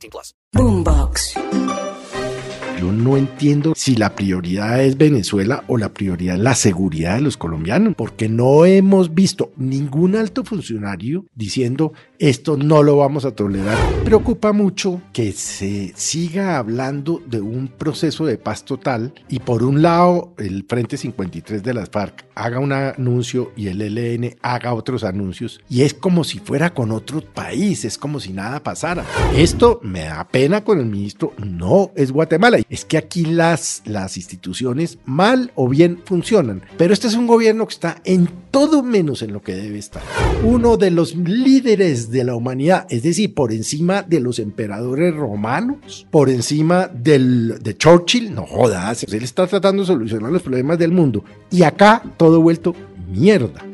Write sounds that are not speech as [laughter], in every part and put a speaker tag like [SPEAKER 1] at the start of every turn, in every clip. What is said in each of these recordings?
[SPEAKER 1] 18 plus.
[SPEAKER 2] Boombox.
[SPEAKER 3] Yo no entiendo si la prioridad es Venezuela o la prioridad es la seguridad de los colombianos, porque no hemos visto ningún alto funcionario diciendo esto no lo vamos a tolerar. Preocupa mucho que se siga hablando de un proceso de paz total y por un lado el Frente 53 de las FARC haga un anuncio y el ELN haga otros anuncios y es como si fuera con otro país, es como si nada pasara. Esto me da pena con el ministro, no es Guatemala, es que aquí las, las instituciones mal o bien funcionan, pero este es un gobierno que está en todo menos en lo que debe estar. Uno de los líderes de la humanidad, es decir, por encima de los emperadores romanos, por encima del, de Churchill, no jodas, él está tratando de solucionar los problemas del mundo y acá todo vuelto mierda.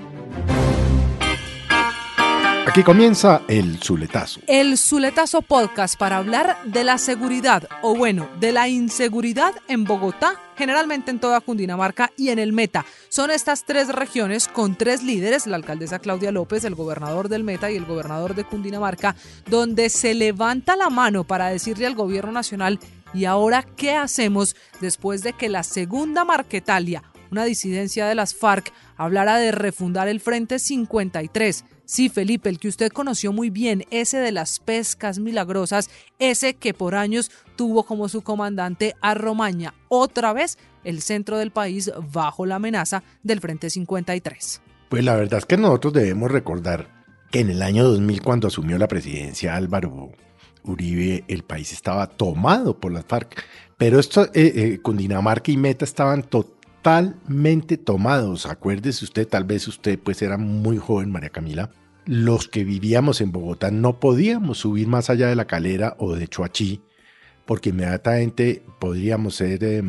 [SPEAKER 3] Aquí comienza el Zuletazo.
[SPEAKER 4] El Zuletazo Podcast para hablar de la seguridad, o bueno, de la inseguridad en Bogotá, generalmente en toda Cundinamarca y en el Meta. Son estas tres regiones con tres líderes, la alcaldesa Claudia López, el gobernador del Meta y el gobernador de Cundinamarca, donde se levanta la mano para decirle al gobierno nacional, ¿y ahora qué hacemos después de que la segunda Marquetalia, una disidencia de las FARC, hablara de refundar el Frente 53? Sí, Felipe, el que usted conoció muy bien, ese de las pescas milagrosas, ese que por años tuvo como su comandante a Romaña, otra vez el centro del país bajo la amenaza del Frente 53.
[SPEAKER 3] Pues la verdad es que nosotros debemos recordar que en el año 2000, cuando asumió la presidencia Álvaro Uribe, el país estaba tomado por las FARC, pero esto, eh, eh, Cundinamarca y Meta estaban totalmente tomados. Acuérdese usted, tal vez usted pues era muy joven, María Camila. Los que vivíamos en Bogotá no podíamos subir más allá de la calera o de Choachí, porque inmediatamente podríamos ser eh,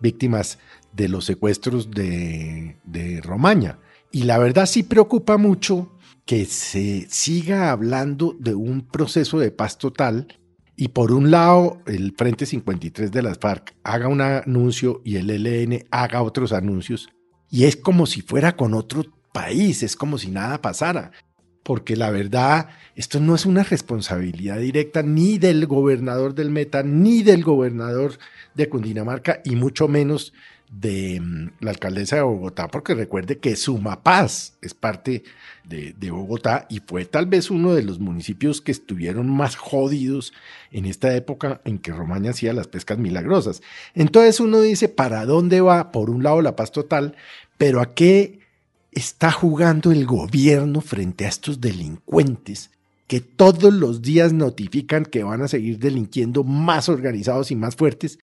[SPEAKER 3] víctimas de los secuestros de, de Romaña. Y la verdad sí preocupa mucho que se siga hablando de un proceso de paz total y por un lado el Frente 53 de las FARC haga un anuncio y el ELN haga otros anuncios y es como si fuera con otro país, es como si nada pasara. Porque la verdad, esto no es una responsabilidad directa ni del gobernador del Meta, ni del gobernador de Cundinamarca, y mucho menos de mm, la alcaldesa de Bogotá, porque recuerde que Sumapaz es parte de, de, Bogotá y fue tal vez uno de los municipios que estuvieron más jodidos en esta época en que Romaña hacía las pescas milagrosas. Entonces uno dice, ¿para dónde va? Por un lado la paz total, pero ¿a qué está jugando el gobierno frente a estos delincuentes? que todos los días notifican que van a seguir delinquiendo más organizados y más fuertes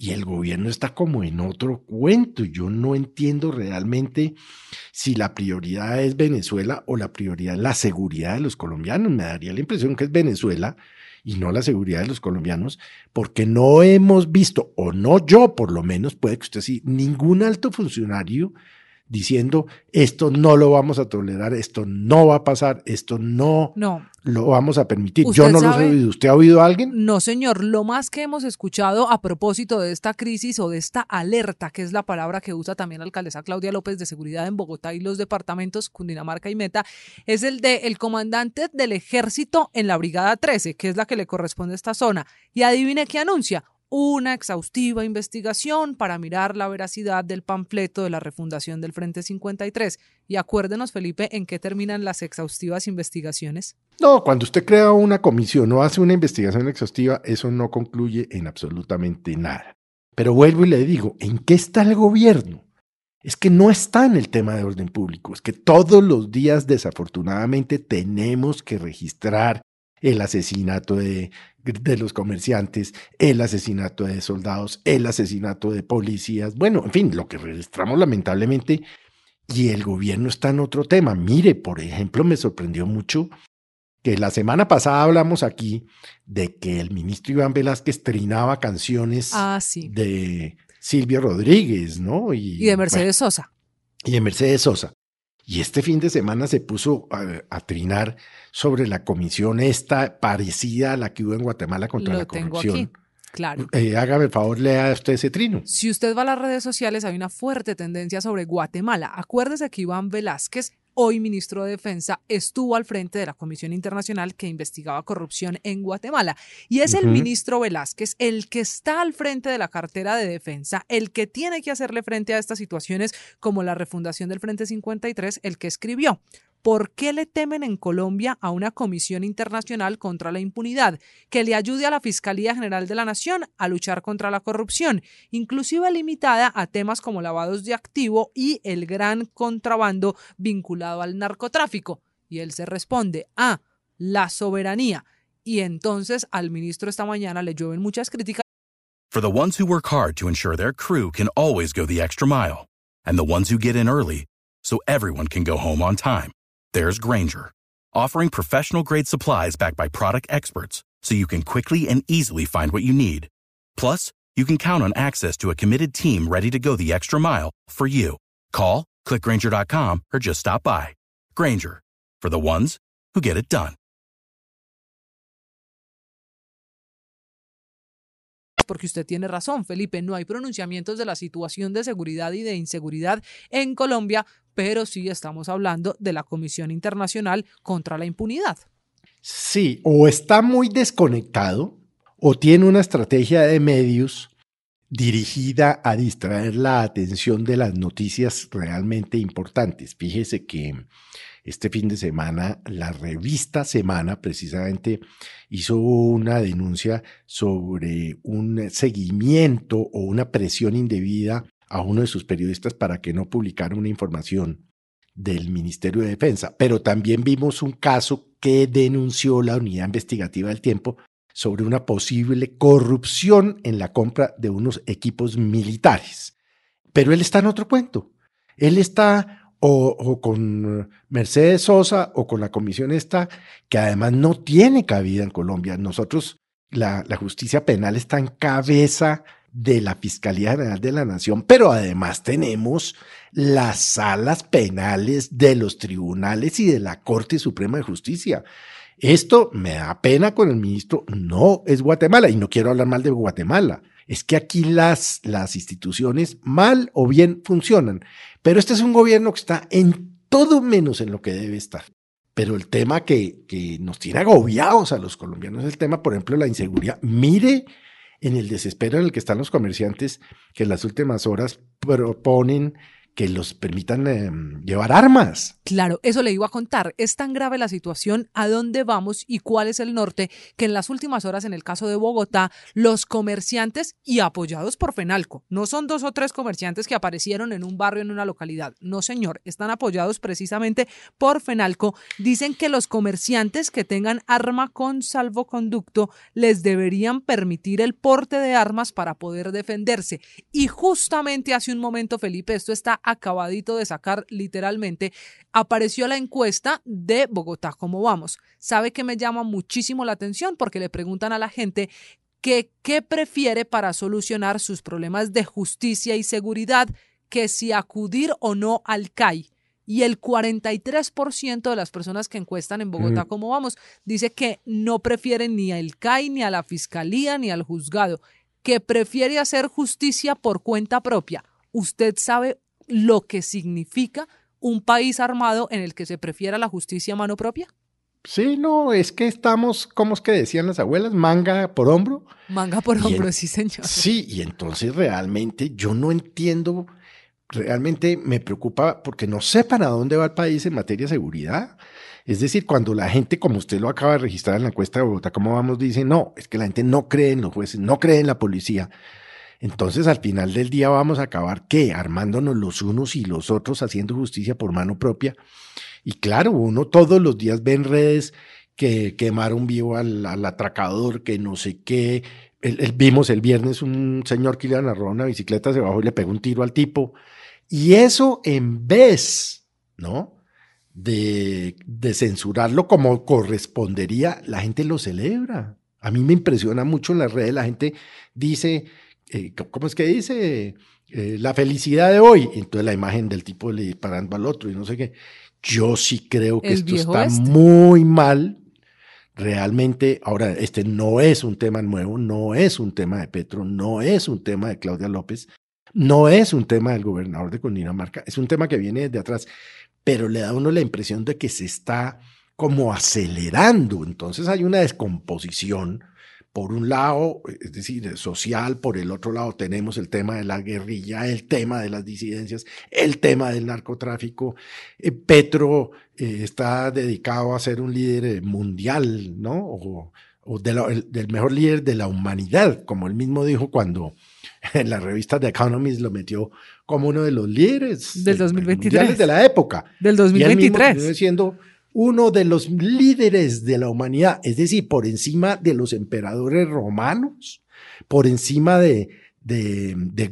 [SPEAKER 3] y el gobierno está como en otro cuento. Yo no entiendo realmente si la prioridad es Venezuela o la prioridad es la seguridad de los colombianos. Me daría la impresión que es Venezuela y no la seguridad de los colombianos, porque no hemos visto, o no yo por lo menos, puede que usted sí, ningún alto funcionario diciendo esto no lo vamos a tolerar, esto no va a pasar, esto no,
[SPEAKER 4] no.
[SPEAKER 3] lo vamos a permitir. Yo no sabe, lo he oído. ¿Usted ha oído a alguien?
[SPEAKER 4] No, señor. Lo más que hemos escuchado a propósito de esta crisis o de esta alerta, que es la palabra que usa también la alcaldesa Claudia López de Seguridad en Bogotá y los departamentos Cundinamarca y Meta, es el de el comandante del ejército en la Brigada 13, que es la que le corresponde a esta zona. Y adivine qué anuncia una exhaustiva investigación para mirar la veracidad del panfleto de la refundación del Frente 53. Y acuérdenos, Felipe, en qué terminan las exhaustivas investigaciones.
[SPEAKER 3] No, cuando usted crea una comisión o hace una investigación exhaustiva, eso no concluye en absolutamente nada. Pero vuelvo y le digo, ¿en qué está el gobierno? Es que no está en el tema de orden público, es que todos los días desafortunadamente tenemos que registrar el asesinato de, de, los comerciantes, el asesinato de soldados, el asesinato de policías, bueno, en fin, lo que registramos lamentablemente, y el gobierno está en otro tema. Mire, por ejemplo, me sorprendió mucho que la semana pasada hablamos aquí de que el ministro Iván Velázquez trinaba canciones
[SPEAKER 4] Ah, sí.
[SPEAKER 3] de Silvio Rodríguez, ¿no?
[SPEAKER 4] Y de Mercedes Sosa.
[SPEAKER 3] y de Mercedes Sosa. Y este fin de semana se puso a, a trinar sobre la comisión esta parecida a la que hubo en Guatemala contra
[SPEAKER 4] Lo
[SPEAKER 3] la
[SPEAKER 4] tengo
[SPEAKER 3] corrupción.
[SPEAKER 4] aquí. Claro.
[SPEAKER 3] Eh, hágame el favor, lea usted ese trino.
[SPEAKER 4] Si usted va a las redes sociales, hay una fuerte tendencia sobre Guatemala. Acuérdese que Iván Velázquez, hoy ministro de Defensa, estuvo al frente de la Comisión Internacional que investigaba corrupción en Guatemala. Y es el ministro Velázquez el que está al frente de la cartera de defensa, el que tiene que hacerle frente a estas situaciones como la refundación del Frente 53, el que escribió. ¿Por qué le temen en Colombia a una comisión internacional contra la impunidad que le ayude a la Fiscalía General de la Nación a luchar contra la corrupción, inclusive limitada a temas como lavados de activo y el gran contrabando vinculado al narcotráfico? Y él se responde, ah, la soberanía. Y entonces al ministro esta mañana le llueven muchas críticas
[SPEAKER 2] For the ones who work hard to ensure their crew can always go the extra mile, and the ones who get in early so everyone can go home on time, there's Granger, offering professional grade supplies backed by product experts so you can quickly and easily find what you need. Plus, you can count on access to a committed team ready to go the extra mile for you. Call, clickgranger.com, or just stop by. Granger, for the ones who get it done.
[SPEAKER 4] porque usted tiene razón, Felipe, no hay pronunciamientos de la situación de seguridad y de inseguridad en Colombia, pero sí estamos hablando de la Comisión Internacional contra la Impunidad.
[SPEAKER 3] Sí, o está muy desconectado o tiene una estrategia de medios dirigida a distraer la atención de las noticias realmente importantes. Fíjese que este fin de semana la revista Semana precisamente hizo una denuncia sobre un seguimiento o una presión indebida a uno de sus periodistas para que no publicara una información del Ministerio de Defensa. Pero también vimos un caso que denunció la unidad investigativa del tiempo sobre una posible corrupción en la compra de unos equipos militares. Pero él está en otro cuento. Él está o, con Mercedes Sosa o con la comisión esta, que además no tiene cabida en Colombia. Nosotros, la justicia penal está en cabeza de la Fiscalía General de la Nación, pero además tenemos las salas penales de los tribunales y de la Corte Suprema de Justicia. Esto me da pena con el ministro, no es Guatemala y no quiero hablar mal de Guatemala. Es que aquí las, las instituciones mal o bien funcionan, pero este es un gobierno que está en todo menos en lo que debe estar. Pero el tema que, que nos tiene agobiados a los colombianos es el tema, por ejemplo, la inseguridad. Mire en el desespero en el que están los comerciantes que en las últimas horas proponen que los permitan eh, llevar armas.
[SPEAKER 4] Claro, eso le iba a contar. Es tan grave la situación, a dónde vamos y cuál es el norte, que en las últimas horas, en el caso de Bogotá, los comerciantes y apoyados por Fenalco, no son dos o tres comerciantes que aparecieron en un barrio, en una localidad. No, señor, están apoyados precisamente por Fenalco. Dicen que los comerciantes que tengan arma con salvoconducto les deberían permitir el porte de armas para poder defenderse. Y justamente hace un momento, Felipe, esto está acabadito de sacar literalmente, apareció la encuesta de Bogotá, ¿cómo vamos? ¿Sabe que me llama muchísimo la atención? Porque le preguntan a la gente que qué prefiere para solucionar sus problemas de justicia y seguridad, que si acudir o no al CAI. Y el 43% de las personas que encuestan en Bogotá. ¿cómo vamos? Dice que no prefieren ni al CAI, ni a la fiscalía, ni al juzgado, que prefiere hacer justicia por cuenta propia. ¿Usted sabe lo que significa un país armado en el que se prefiera la justicia a mano propia?
[SPEAKER 3] Sí, no, es que estamos, como es que decían las abuelas, manga por hombro.
[SPEAKER 4] Manga por hombro,
[SPEAKER 3] en-
[SPEAKER 4] sí, señor.
[SPEAKER 3] Sí, y entonces realmente yo no entiendo, realmente me preocupa porque no sé para dónde va el país en materia de seguridad. Es decir, cuando la gente, como usted lo acaba de registrar en la encuesta de Bogotá, ¿cómo vamos? Dice, no, es que la gente no cree en los jueces, no cree en la policía. Entonces, al final del día vamos a acabar, ¿qué? Armándonos los unos y los otros, haciendo justicia por mano propia. Y claro, uno todos los días ve en redes que quemaron vivo al, atracador, que no sé qué. Vimos el viernes un señor que le iban a robar una bicicleta, se bajó y le pegó un tiro al tipo. Y eso en vez, ¿no? de, de censurarlo como correspondería, la gente lo celebra. A mí me impresiona mucho en las redes, la gente dice, eh, ¿cómo es que dice? Eh, la felicidad de hoy. Entonces la imagen del tipo le disparando al otro y no sé qué. Yo sí creo que esto está
[SPEAKER 4] este.
[SPEAKER 3] muy mal. Realmente, ahora, este no es un tema nuevo, no es un tema de Petro, no es un tema de Claudia López, no es un tema del gobernador de Cundinamarca, es un tema que viene desde atrás, pero le da a uno la impresión de que se está como acelerando. Entonces hay una descomposición. Por un lado, es decir, social, por el otro lado tenemos el tema de la guerrilla, el tema de las disidencias, el tema del narcotráfico. Eh, Petro eh, está dedicado a ser un líder eh, mundial, ¿no? O, o de la- el- del mejor líder de la humanidad, como él mismo dijo cuando [laughs] en la revista The Economist lo metió como uno de los líderes
[SPEAKER 4] Del
[SPEAKER 3] eh,
[SPEAKER 4] 2023.
[SPEAKER 3] mundiales de la época.
[SPEAKER 4] Del
[SPEAKER 3] Y él mismo
[SPEAKER 4] 2023.
[SPEAKER 3] siendo uno de los líderes de la humanidad, es decir, por encima de los emperadores romanos, por encima de, de, de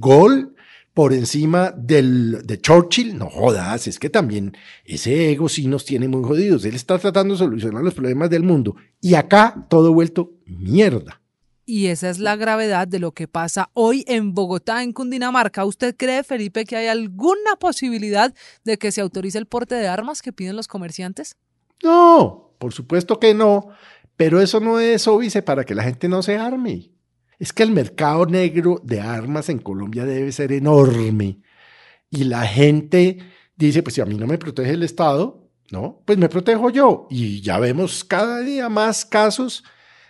[SPEAKER 3] por encima del, de Churchill. No jodas, es que también ese ego sí nos tiene muy jodidos. Él está tratando de solucionar los problemas del mundo y acá todo vuelto mierda.
[SPEAKER 4] Y esa es la gravedad de lo que pasa hoy en Bogotá, en Cundinamarca. ¿Usted cree, Felipe, que hay alguna posibilidad de que se autorice el porte de armas que piden los comerciantes?
[SPEAKER 3] No, por supuesto que no, pero eso no es óbice para que la gente no se arme. Es que el mercado negro de armas en Colombia debe ser enorme. Y la gente dice, pues si a mí no me protege el Estado, ¿no? Pues me protejo yo. Y ya vemos cada día más casos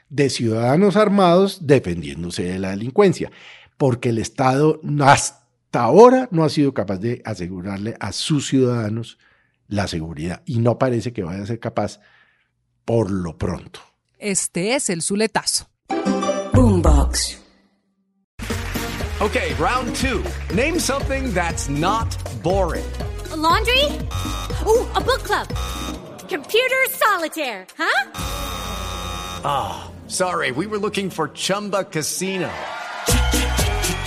[SPEAKER 3] de ciudadanos armados defendiéndose de la delincuencia, porque el Estado hasta ahora no ha sido capaz de asegurarle a sus ciudadanos la seguridad y no parece que vaya a ser capaz por lo pronto.
[SPEAKER 4] Este es el Zuletazo.
[SPEAKER 5] Boombox.
[SPEAKER 6] Okay, round two. Name something that's not boring.
[SPEAKER 7] A laundry? Ooh, a book club. Computer solitaire, huh?
[SPEAKER 6] Sorry, we were looking for Chumba Casino.